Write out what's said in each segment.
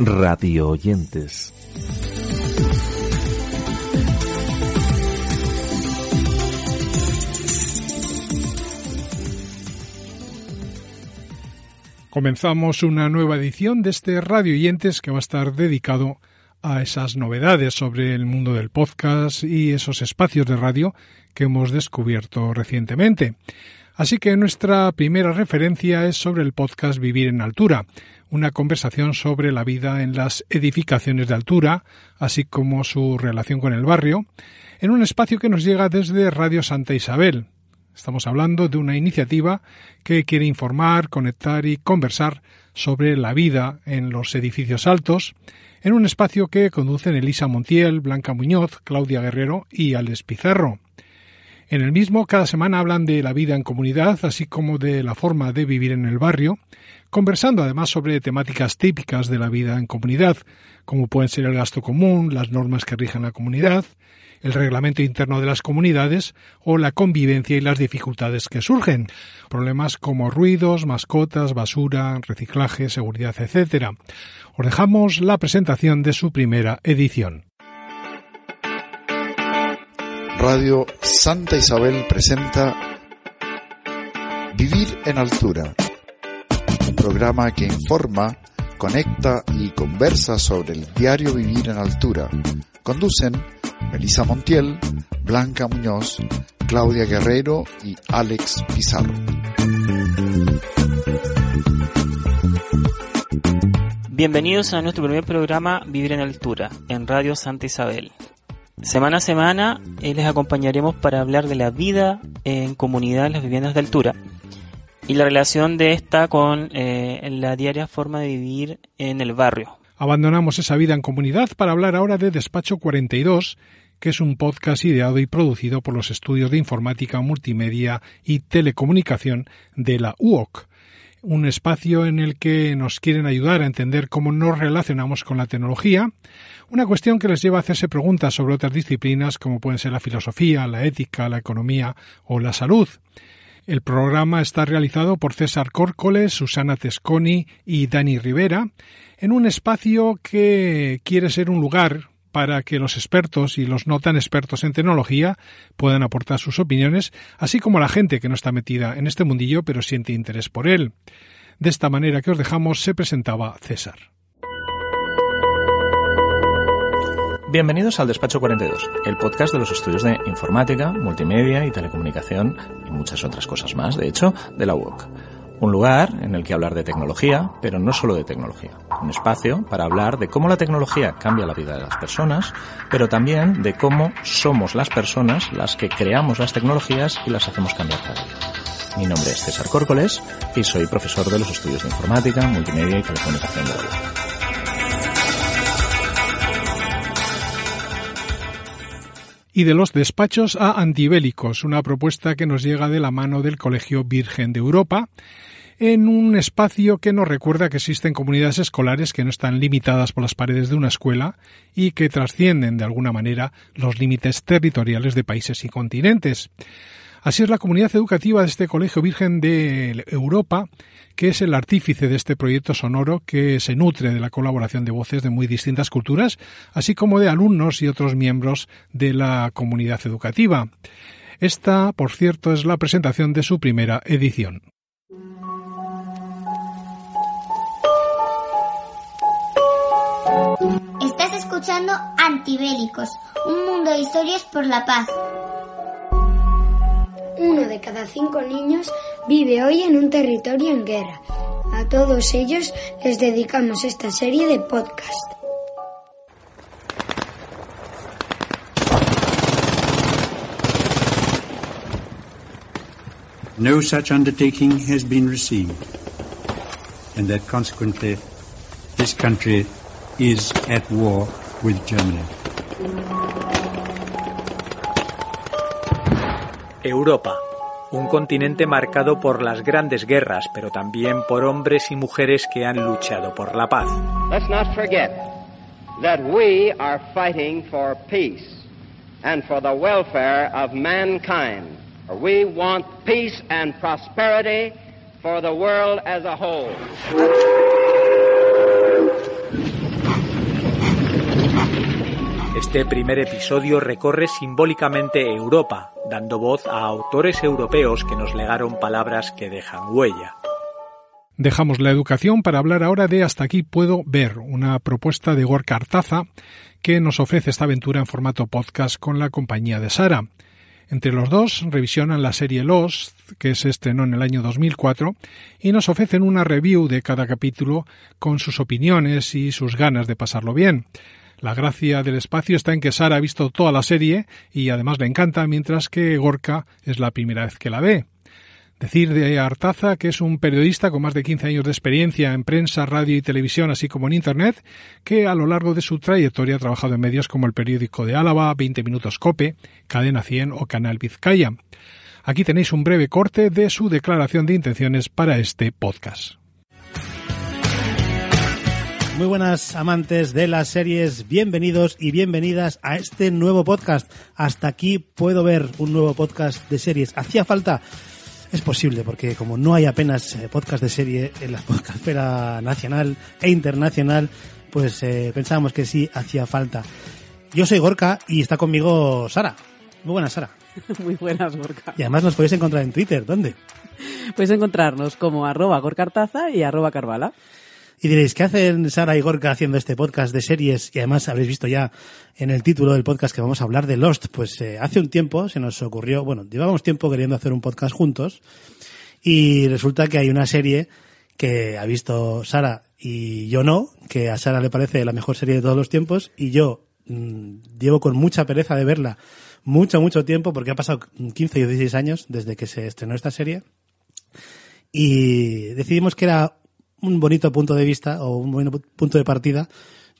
Radio oyentes. Comenzamos una nueva edición de este Radio Oyentes que va a estar dedicado a esas novedades sobre el mundo del podcast y esos espacios de radio que hemos descubierto recientemente. Así que nuestra primera referencia es sobre el podcast Vivir en Altura, una conversación sobre la vida en las edificaciones de altura, así como su relación con el barrio, en un espacio que nos llega desde Radio Santa Isabel. Estamos hablando de una iniciativa que quiere informar, conectar y conversar sobre la vida en los edificios altos, en un espacio que conducen Elisa Montiel, Blanca Muñoz, Claudia Guerrero y Alex Pizarro. En el mismo, cada semana hablan de la vida en comunidad, así como de la forma de vivir en el barrio, conversando además sobre temáticas típicas de la vida en comunidad, como pueden ser el gasto común, las normas que rigen la comunidad, el reglamento interno de las comunidades o la convivencia y las dificultades que surgen. Problemas como ruidos, mascotas, basura, reciclaje, seguridad, etc. Os dejamos la presentación de su primera edición. Radio Santa Isabel presenta Vivir en Altura, un programa que informa, conecta y conversa sobre el diario Vivir en Altura. Conducen Melissa Montiel, Blanca Muñoz, Claudia Guerrero y Alex Pizarro. Bienvenidos a nuestro primer programa Vivir en Altura en Radio Santa Isabel. Semana a semana eh, les acompañaremos para hablar de la vida en comunidad en las viviendas de altura y la relación de esta con eh, la diaria forma de vivir en el barrio. Abandonamos esa vida en comunidad para hablar ahora de Despacho 42, que es un podcast ideado y producido por los estudios de informática, multimedia y telecomunicación de la UOC, un espacio en el que nos quieren ayudar a entender cómo nos relacionamos con la tecnología, una cuestión que les lleva a hacerse preguntas sobre otras disciplinas como pueden ser la filosofía, la ética, la economía o la salud. El programa está realizado por César Córcoles, Susana Tesconi y Dani Rivera, en un espacio que quiere ser un lugar para que los expertos y los no tan expertos en tecnología puedan aportar sus opiniones, así como la gente que no está metida en este mundillo pero siente interés por él. De esta manera que os dejamos se presentaba César. Bienvenidos al Despacho 42, el podcast de los estudios de informática, multimedia y telecomunicación y muchas otras cosas más, de hecho, de la UOC. Un lugar en el que hablar de tecnología, pero no solo de tecnología. Un espacio para hablar de cómo la tecnología cambia la vida de las personas, pero también de cómo somos las personas las que creamos las tecnologías y las hacemos cambiar cada día. Mi nombre es César Córcoles y soy profesor de los estudios de informática, multimedia y telecomunicación de UOC. y de los despachos a antibélicos, una propuesta que nos llega de la mano del Colegio Virgen de Europa, en un espacio que nos recuerda que existen comunidades escolares que no están limitadas por las paredes de una escuela y que trascienden de alguna manera los límites territoriales de países y continentes. Así es la comunidad educativa de este Colegio Virgen de Europa, que es el artífice de este proyecto sonoro que se nutre de la colaboración de voces de muy distintas culturas, así como de alumnos y otros miembros de la comunidad educativa. Esta, por cierto, es la presentación de su primera edición. Estás escuchando Antibélicos, un mundo de historias por la paz. Uno de cada cinco niños vive hoy en un territorio en guerra. A todos ellos les dedicamos esta serie de podcast. No such undertaking has been received, and that consequently, this country is at war with Germany. Europa, un continente marcado por las grandes guerras, pero también por hombres y mujeres que han luchado por la paz. Let's not forget that we are fighting for peace and for the welfare of mankind. We want peace and prosperity for the world as a whole. Este primer episodio recorre simbólicamente Europa, dando voz a autores europeos que nos legaron palabras que dejan huella. Dejamos la educación para hablar ahora de Hasta aquí puedo ver, una propuesta de Gorka Artaza que nos ofrece esta aventura en formato podcast con la compañía de Sara. Entre los dos revisionan la serie Lost, que se estrenó en el año 2004, y nos ofrecen una review de cada capítulo con sus opiniones y sus ganas de pasarlo bien. La gracia del espacio está en que Sara ha visto toda la serie y además le encanta, mientras que Gorka es la primera vez que la ve. Decir de Artaza que es un periodista con más de 15 años de experiencia en prensa, radio y televisión, así como en Internet, que a lo largo de su trayectoria ha trabajado en medios como el periódico de Álava, 20 Minutos Cope, Cadena 100 o Canal Vizcaya. Aquí tenéis un breve corte de su declaración de intenciones para este podcast. Muy buenas amantes de las series, bienvenidos y bienvenidas a este nuevo podcast. Hasta aquí puedo ver un nuevo podcast de series. Hacía falta, es posible, porque como no hay apenas eh, podcast de serie en la podcastera nacional e internacional, pues eh, pensábamos que sí hacía falta. Yo soy Gorka y está conmigo Sara. Muy buenas, Sara. Muy buenas, Gorka. Y además nos podéis encontrar en Twitter. ¿Dónde? Puedes encontrarnos como arroba gorkartaza y arroba carvala. Y diréis, ¿qué hacen Sara y Gorka haciendo este podcast de series? Y además habréis visto ya en el título del podcast que vamos a hablar de Lost. Pues eh, hace un tiempo se nos ocurrió, bueno, llevábamos tiempo queriendo hacer un podcast juntos y resulta que hay una serie que ha visto Sara y yo no, que a Sara le parece la mejor serie de todos los tiempos y yo mmm, llevo con mucha pereza de verla mucho, mucho tiempo porque ha pasado 15 o 16 años desde que se estrenó esta serie y decidimos que era un bonito punto de vista o un buen punto de partida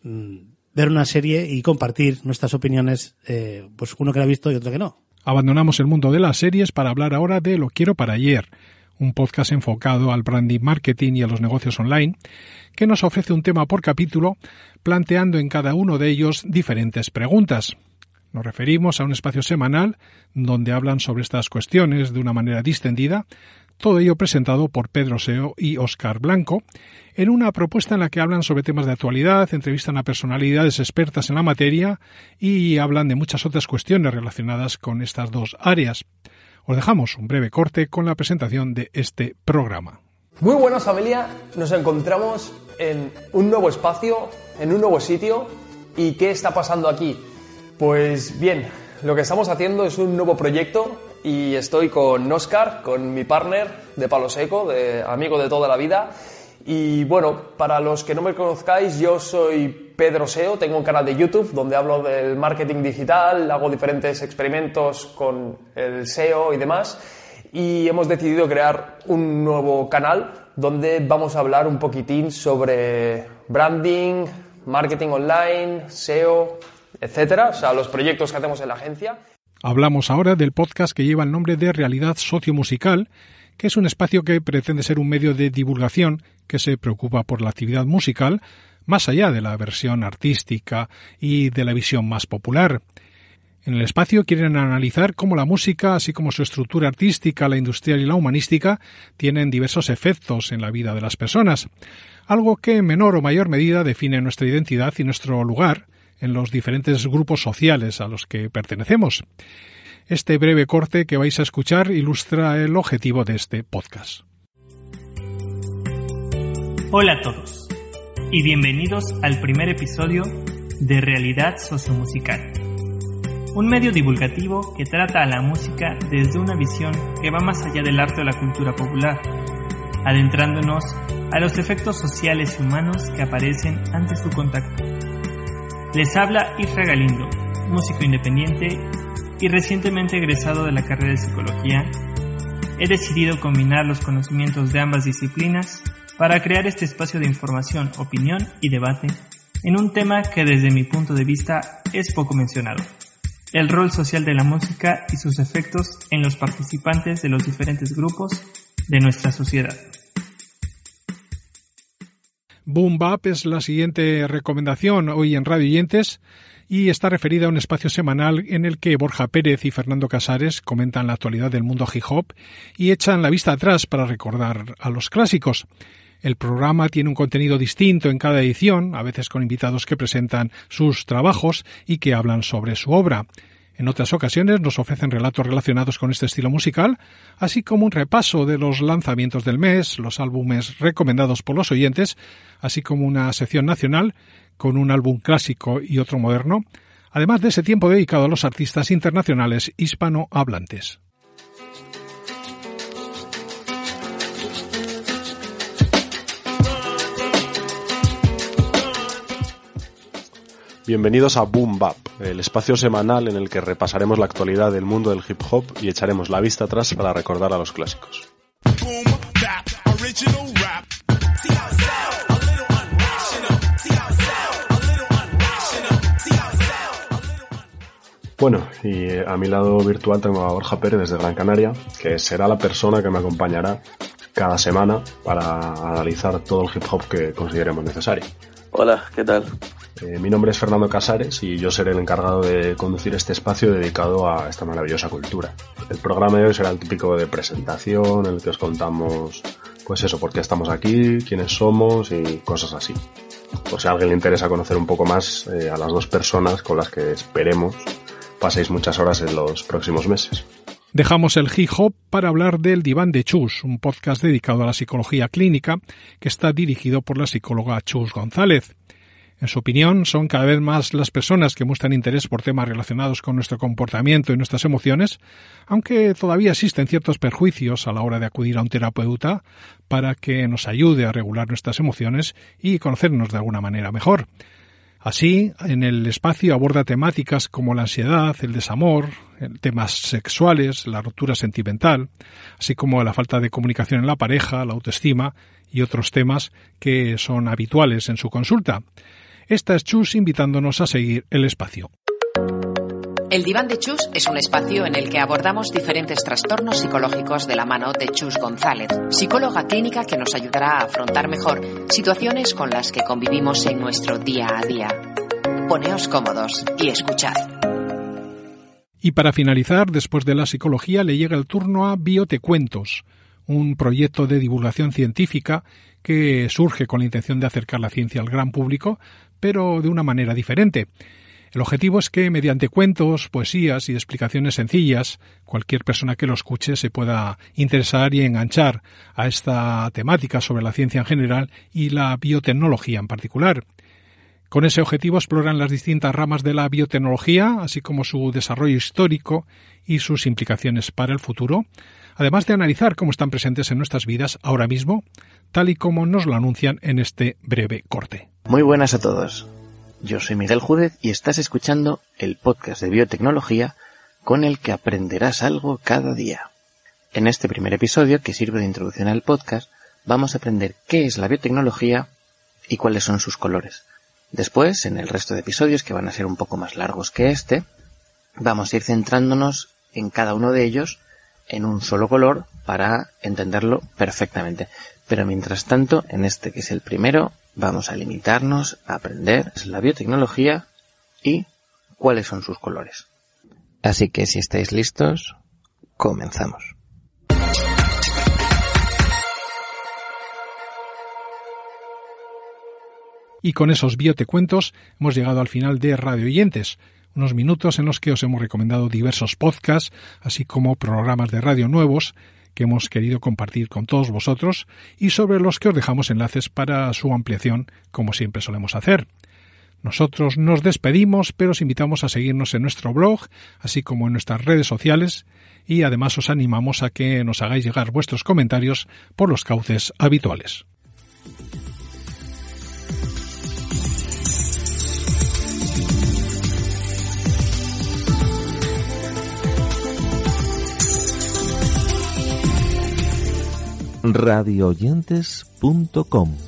mmm, ver una serie y compartir nuestras opiniones, eh, pues uno que la ha visto y otro que no. Abandonamos el mundo de las series para hablar ahora de Lo quiero para ayer, un podcast enfocado al branding marketing y a los negocios online, que nos ofrece un tema por capítulo, planteando en cada uno de ellos diferentes preguntas. Nos referimos a un espacio semanal donde hablan sobre estas cuestiones de una manera distendida, todo ello presentado por Pedro Seo y Óscar Blanco, en una propuesta en la que hablan sobre temas de actualidad, entrevistan a personalidades expertas en la materia y hablan de muchas otras cuestiones relacionadas con estas dos áreas. Os dejamos un breve corte con la presentación de este programa. Muy buenas familia, nos encontramos en un nuevo espacio, en un nuevo sitio. ¿Y qué está pasando aquí? Pues bien, lo que estamos haciendo es un nuevo proyecto y estoy con Oscar, con mi partner de Palo Seco, de amigo de toda la vida. Y bueno, para los que no me conozcáis, yo soy Pedro Seo, tengo un canal de YouTube donde hablo del marketing digital, hago diferentes experimentos con el SEO y demás. Y hemos decidido crear un nuevo canal donde vamos a hablar un poquitín sobre branding, marketing online, SEO, etcétera, o sea, los proyectos que hacemos en la agencia. Hablamos ahora del podcast que lleva el nombre de Realidad Sociomusical, que es un espacio que pretende ser un medio de divulgación que se preocupa por la actividad musical, más allá de la versión artística y de la visión más popular. En el espacio quieren analizar cómo la música, así como su estructura artística, la industrial y la humanística, tienen diversos efectos en la vida de las personas, algo que en menor o mayor medida define nuestra identidad y nuestro lugar en los diferentes grupos sociales a los que pertenecemos. Este breve corte que vais a escuchar ilustra el objetivo de este podcast. Hola a todos y bienvenidos al primer episodio de Realidad Sociomusical, un medio divulgativo que trata a la música desde una visión que va más allá del arte o la cultura popular, adentrándonos a los efectos sociales y humanos que aparecen ante su contacto. Les habla Isra Galindo, músico independiente y recientemente egresado de la carrera de psicología, he decidido combinar los conocimientos de ambas disciplinas para crear este espacio de información, opinión y debate en un tema que desde mi punto de vista es poco mencionado, el rol social de la música y sus efectos en los participantes de los diferentes grupos de nuestra sociedad. Boom Bap es la siguiente recomendación hoy en Radio Yentes y está referida a un espacio semanal en el que Borja Pérez y Fernando Casares comentan la actualidad del mundo hip hop y echan la vista atrás para recordar a los clásicos. El programa tiene un contenido distinto en cada edición, a veces con invitados que presentan sus trabajos y que hablan sobre su obra. En otras ocasiones nos ofrecen relatos relacionados con este estilo musical, así como un repaso de los lanzamientos del mes, los álbumes recomendados por los oyentes, así como una sección nacional con un álbum clásico y otro moderno, además de ese tiempo dedicado a los artistas internacionales hispanohablantes. Bienvenidos a Boom Bap, el espacio semanal en el que repasaremos la actualidad del mundo del hip hop y echaremos la vista atrás para recordar a los clásicos. Bueno, y a mi lado virtual tengo a Borja Pérez desde Gran Canaria, que será la persona que me acompañará cada semana para analizar todo el hip hop que consideremos necesario. Hola, ¿qué tal? Eh, mi nombre es Fernando Casares y yo seré el encargado de conducir este espacio dedicado a esta maravillosa cultura. El programa de hoy será el típico de presentación en el que os contamos, pues eso, por qué estamos aquí, quiénes somos y cosas así. Por si a alguien le interesa conocer un poco más eh, a las dos personas con las que esperemos paséis muchas horas en los próximos meses. Dejamos el hip hop para hablar del Diván de Chus, un podcast dedicado a la psicología clínica que está dirigido por la psicóloga Chus González. En su opinión, son cada vez más las personas que muestran interés por temas relacionados con nuestro comportamiento y nuestras emociones, aunque todavía existen ciertos perjuicios a la hora de acudir a un terapeuta para que nos ayude a regular nuestras emociones y conocernos de alguna manera mejor. Así, en el espacio aborda temáticas como la ansiedad, el desamor, temas sexuales, la ruptura sentimental, así como la falta de comunicación en la pareja, la autoestima y otros temas que son habituales en su consulta. Esta es Chus invitándonos a seguir el espacio. El Diván de Chus es un espacio en el que abordamos diferentes trastornos psicológicos de la mano de Chus González, psicóloga clínica que nos ayudará a afrontar mejor situaciones con las que convivimos en nuestro día a día. Poneos cómodos y escuchad. Y para finalizar, después de la psicología, le llega el turno a Biotecuentos, un proyecto de divulgación científica que surge con la intención de acercar la ciencia al gran público, pero de una manera diferente. El objetivo es que, mediante cuentos, poesías y explicaciones sencillas, cualquier persona que lo escuche se pueda interesar y enganchar a esta temática sobre la ciencia en general y la biotecnología en particular. Con ese objetivo exploran las distintas ramas de la biotecnología, así como su desarrollo histórico y sus implicaciones para el futuro, además de analizar cómo están presentes en nuestras vidas ahora mismo, tal y como nos lo anuncian en este breve corte. Muy buenas a todos. Yo soy Miguel Júdez y estás escuchando el podcast de biotecnología con el que aprenderás algo cada día. En este primer episodio, que sirve de introducción al podcast, vamos a aprender qué es la biotecnología y cuáles son sus colores. Después, en el resto de episodios, que van a ser un poco más largos que este, vamos a ir centrándonos en cada uno de ellos en un solo color para entenderlo perfectamente. Pero mientras tanto, en este que es el primero, vamos a limitarnos a aprender la biotecnología y cuáles son sus colores. Así que si estáis listos, comenzamos. Y con esos biotecuentos hemos llegado al final de Radio Oyentes, unos minutos en los que os hemos recomendado diversos podcasts, así como programas de radio nuevos que hemos querido compartir con todos vosotros y sobre los que os dejamos enlaces para su ampliación, como siempre solemos hacer. Nosotros nos despedimos, pero os invitamos a seguirnos en nuestro blog, así como en nuestras redes sociales, y además os animamos a que nos hagáis llegar vuestros comentarios por los cauces habituales. radioyentes.com.